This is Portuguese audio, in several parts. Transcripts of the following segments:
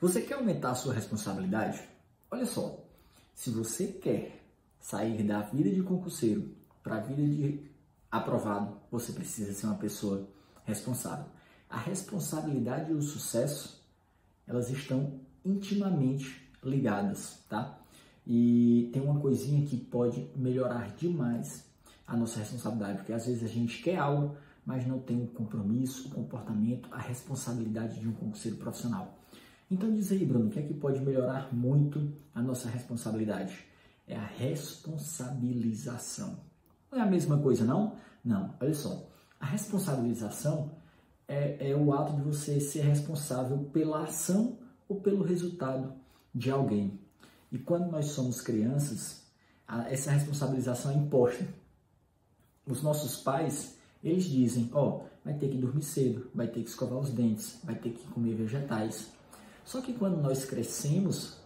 Você quer aumentar a sua responsabilidade? Olha só, se você quer sair da vida de concurseiro para a vida de aprovado, você precisa ser uma pessoa responsável. A responsabilidade e o sucesso, elas estão intimamente ligadas, tá? E tem uma coisinha que pode melhorar demais a nossa responsabilidade, porque às vezes a gente quer algo, mas não tem o compromisso, o comportamento, a responsabilidade de um concurseiro profissional. Então diz aí, Bruno, o que é que pode melhorar muito a nossa responsabilidade? É a responsabilização. Não é a mesma coisa, não? Não, olha só. A responsabilização é, é o ato de você ser responsável pela ação ou pelo resultado de alguém. E quando nós somos crianças, essa responsabilização é imposta. Os nossos pais, eles dizem, ó, oh, vai ter que dormir cedo, vai ter que escovar os dentes, vai ter que comer vegetais. Só que quando nós crescemos,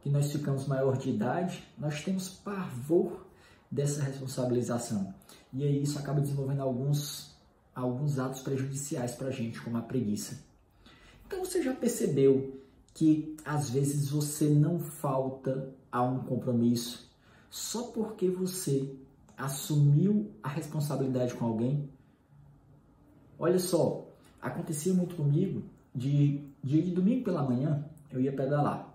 que nós ficamos maior de idade, nós temos pavor dessa responsabilização. E aí isso acaba desenvolvendo alguns, alguns atos prejudiciais para a gente, como a preguiça. Então você já percebeu que às vezes você não falta a um compromisso só porque você assumiu a responsabilidade com alguém? Olha só, acontecia muito comigo de, de, de domingo pela manhã eu ia pedalar.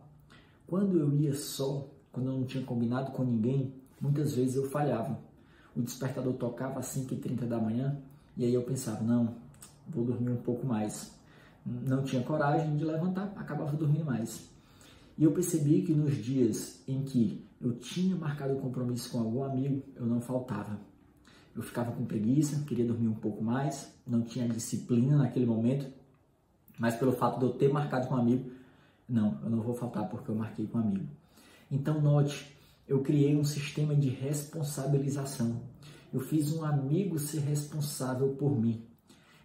Quando eu ia só, quando eu não tinha combinado com ninguém, muitas vezes eu falhava. O despertador tocava às 5h30 da manhã e aí eu pensava, não, vou dormir um pouco mais. Não tinha coragem de levantar, acabava dormindo mais. E eu percebi que nos dias em que eu tinha marcado um compromisso com algum amigo, eu não faltava. Eu ficava com preguiça, queria dormir um pouco mais, não tinha disciplina naquele momento, mas pelo fato de eu ter marcado com um amigo, não, eu não vou faltar porque eu marquei com um amigo. Então, note, eu criei um sistema de responsabilização. Eu fiz um amigo ser responsável por mim.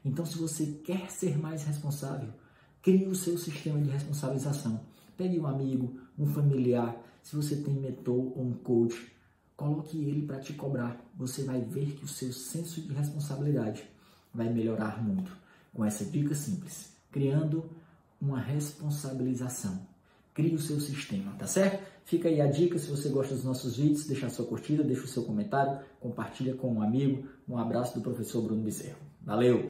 Então, se você quer ser mais responsável, crie o seu sistema de responsabilização. Pegue um amigo, um familiar, se você tem mentor ou um coach, coloque ele para te cobrar. Você vai ver que o seu senso de responsabilidade vai melhorar muito com essa dica simples, criando uma responsabilização. Crie o seu sistema, tá certo? Fica aí a dica, se você gosta dos nossos vídeos, deixa a sua curtida, deixa o seu comentário, compartilha com um amigo. Um abraço do professor Bruno Bezerro. Valeu!